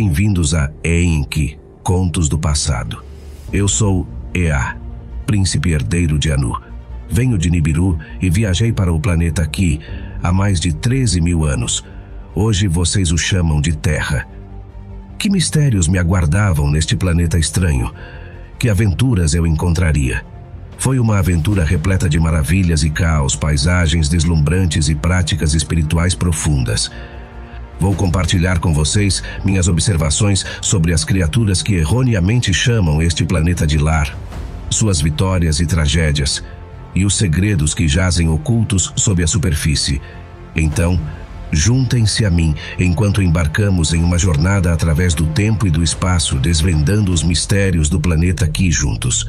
Bem-vindos a Enki, Contos do Passado. Eu sou Ea, príncipe herdeiro de Anu. Venho de Nibiru e viajei para o planeta Ki há mais de 13 mil anos. Hoje vocês o chamam de Terra. Que mistérios me aguardavam neste planeta estranho? Que aventuras eu encontraria? Foi uma aventura repleta de maravilhas e caos, paisagens deslumbrantes e práticas espirituais profundas. Vou compartilhar com vocês minhas observações sobre as criaturas que erroneamente chamam este planeta de lar, suas vitórias e tragédias, e os segredos que jazem ocultos sob a superfície. Então, juntem-se a mim enquanto embarcamos em uma jornada através do tempo e do espaço, desvendando os mistérios do planeta aqui juntos.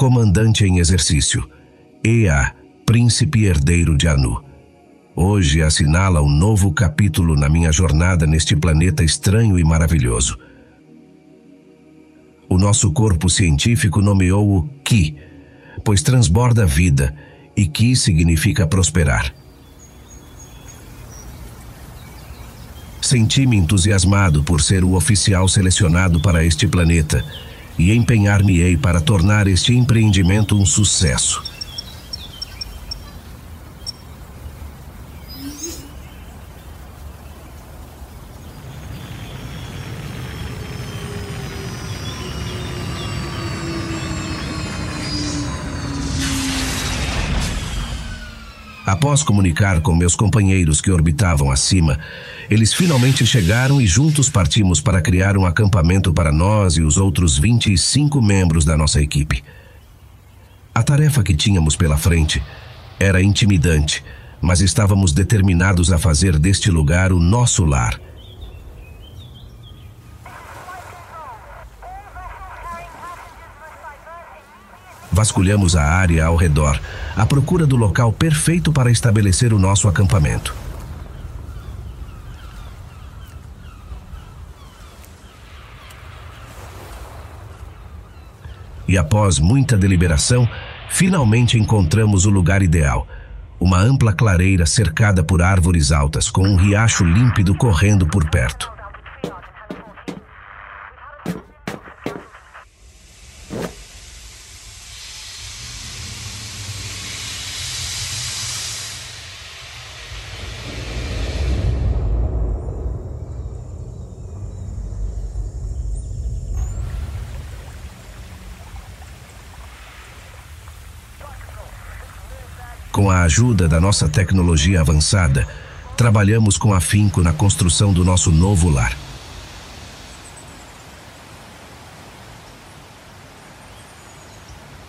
Comandante em exercício, Ea, príncipe herdeiro de Anu. Hoje assinala um novo capítulo na minha jornada neste planeta estranho e maravilhoso. O nosso corpo científico nomeou-o Ki, pois transborda vida, e Ki significa prosperar. Senti-me entusiasmado por ser o oficial selecionado para este planeta e empenhar-me-ei para tornar este empreendimento um sucesso. Após comunicar com meus companheiros que orbitavam acima, eles finalmente chegaram e juntos partimos para criar um acampamento para nós e os outros 25 membros da nossa equipe. A tarefa que tínhamos pela frente era intimidante, mas estávamos determinados a fazer deste lugar o nosso lar. Vasculhamos a área ao redor, à procura do local perfeito para estabelecer o nosso acampamento. e após muita deliberação, finalmente encontramos o lugar ideal. Uma ampla clareira cercada por árvores altas, com um riacho límpido correndo por perto. Com a ajuda da nossa tecnologia avançada, trabalhamos com afinco na construção do nosso novo lar.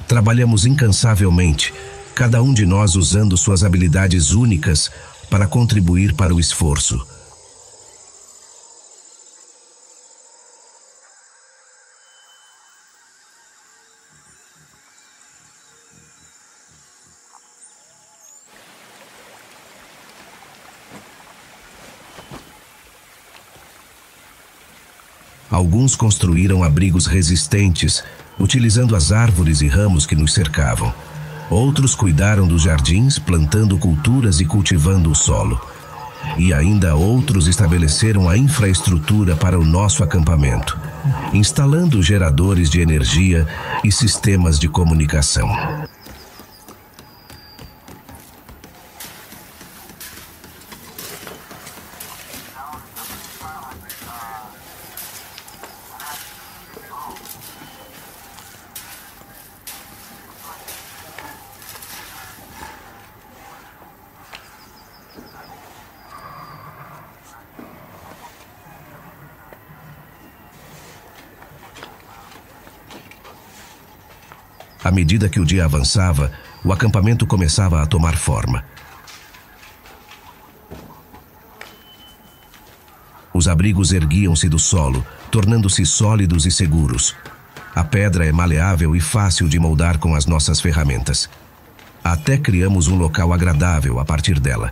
Trabalhamos incansavelmente, cada um de nós usando suas habilidades únicas para contribuir para o esforço. Alguns construíram abrigos resistentes, utilizando as árvores e ramos que nos cercavam. Outros cuidaram dos jardins, plantando culturas e cultivando o solo. E ainda outros estabeleceram a infraestrutura para o nosso acampamento, instalando geradores de energia e sistemas de comunicação. À medida que o dia avançava, o acampamento começava a tomar forma. Os abrigos erguiam-se do solo, tornando-se sólidos e seguros. A pedra é maleável e fácil de moldar com as nossas ferramentas. Até criamos um local agradável a partir dela.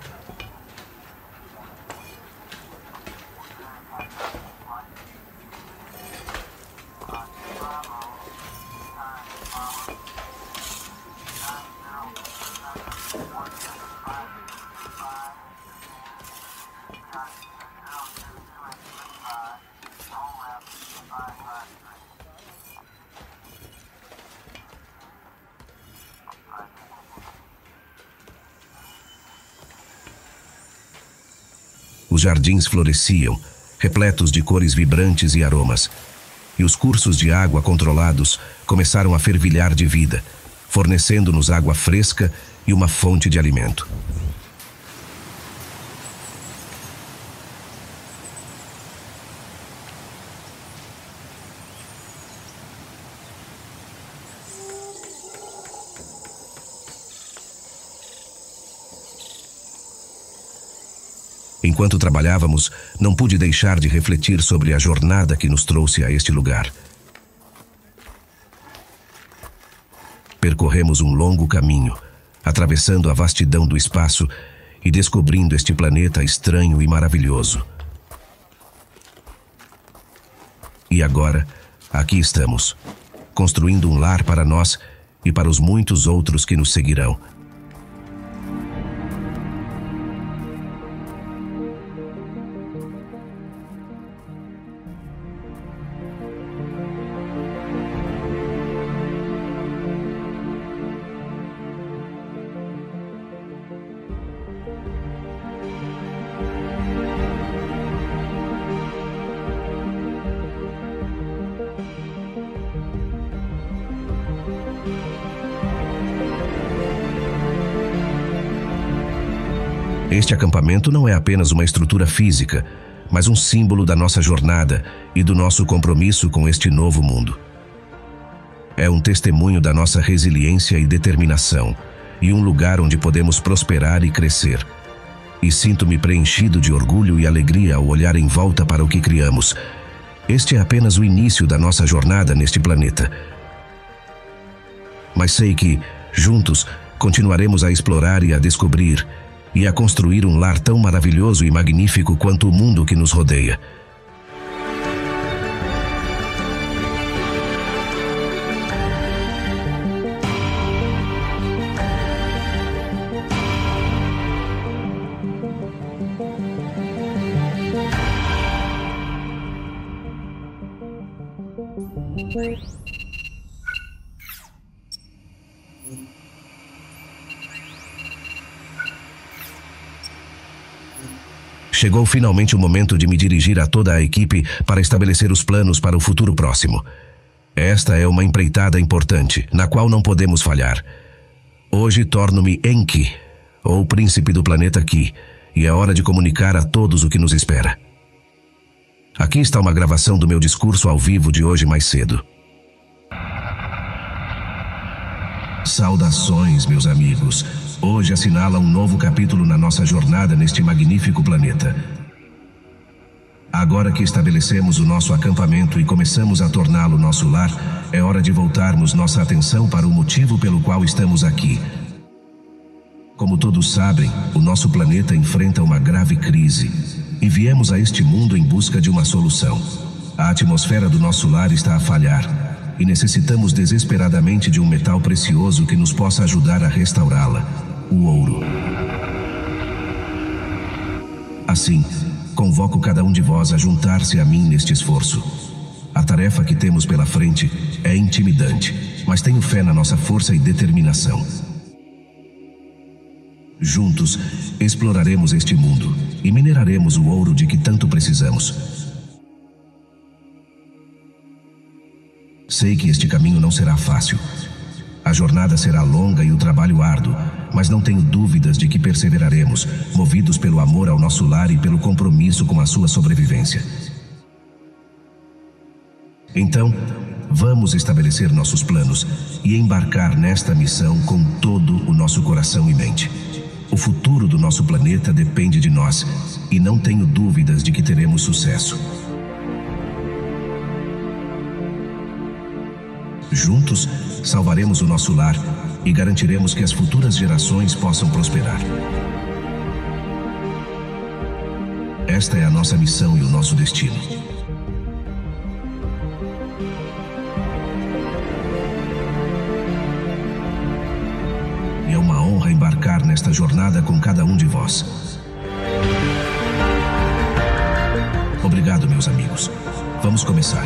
Os jardins floresciam, repletos de cores vibrantes e aromas. E os cursos de água controlados começaram a fervilhar de vida, fornecendo-nos água fresca e uma fonte de alimento. Enquanto trabalhávamos, não pude deixar de refletir sobre a jornada que nos trouxe a este lugar. Percorremos um longo caminho, atravessando a vastidão do espaço e descobrindo este planeta estranho e maravilhoso. E agora, aqui estamos, construindo um lar para nós e para os muitos outros que nos seguirão. Este acampamento não é apenas uma estrutura física, mas um símbolo da nossa jornada e do nosso compromisso com este novo mundo. É um testemunho da nossa resiliência e determinação, e um lugar onde podemos prosperar e crescer. E sinto-me preenchido de orgulho e alegria ao olhar em volta para o que criamos. Este é apenas o início da nossa jornada neste planeta. Mas sei que, juntos, continuaremos a explorar e a descobrir e a construir um lar tão maravilhoso e magnífico quanto o mundo que nos rodeia. Chegou finalmente o momento de me dirigir a toda a equipe para estabelecer os planos para o futuro próximo. Esta é uma empreitada importante, na qual não podemos falhar. Hoje torno-me Enki, ou príncipe do planeta Ki, e é hora de comunicar a todos o que nos espera. Aqui está uma gravação do meu discurso ao vivo de hoje mais cedo. Saudações, meus amigos. Hoje assinala um novo capítulo na nossa jornada neste magnífico planeta. Agora que estabelecemos o nosso acampamento e começamos a torná-lo nosso lar, é hora de voltarmos nossa atenção para o motivo pelo qual estamos aqui. Como todos sabem, o nosso planeta enfrenta uma grave crise e viemos a este mundo em busca de uma solução. A atmosfera do nosso lar está a falhar e necessitamos desesperadamente de um metal precioso que nos possa ajudar a restaurá-la o ouro. Assim, convoco cada um de vós a juntar-se a mim neste esforço. A tarefa que temos pela frente é intimidante, mas tenho fé na nossa força e determinação. Juntos, exploraremos este mundo e mineraremos o ouro de que tanto precisamos. Sei que este caminho não será fácil. A jornada será longa e o trabalho árduo, mas não tenho dúvidas de que perseveraremos, movidos pelo amor ao nosso lar e pelo compromisso com a sua sobrevivência. Então, vamos estabelecer nossos planos e embarcar nesta missão com todo o nosso coração e mente. O futuro do nosso planeta depende de nós e não tenho dúvidas de que teremos sucesso. Juntos, salvaremos o nosso lar e garantiremos que as futuras gerações possam prosperar. Esta é a nossa missão e o nosso destino. uma honra embarcar nesta jornada com cada um de vós. Obrigado, meus amigos. Vamos começar.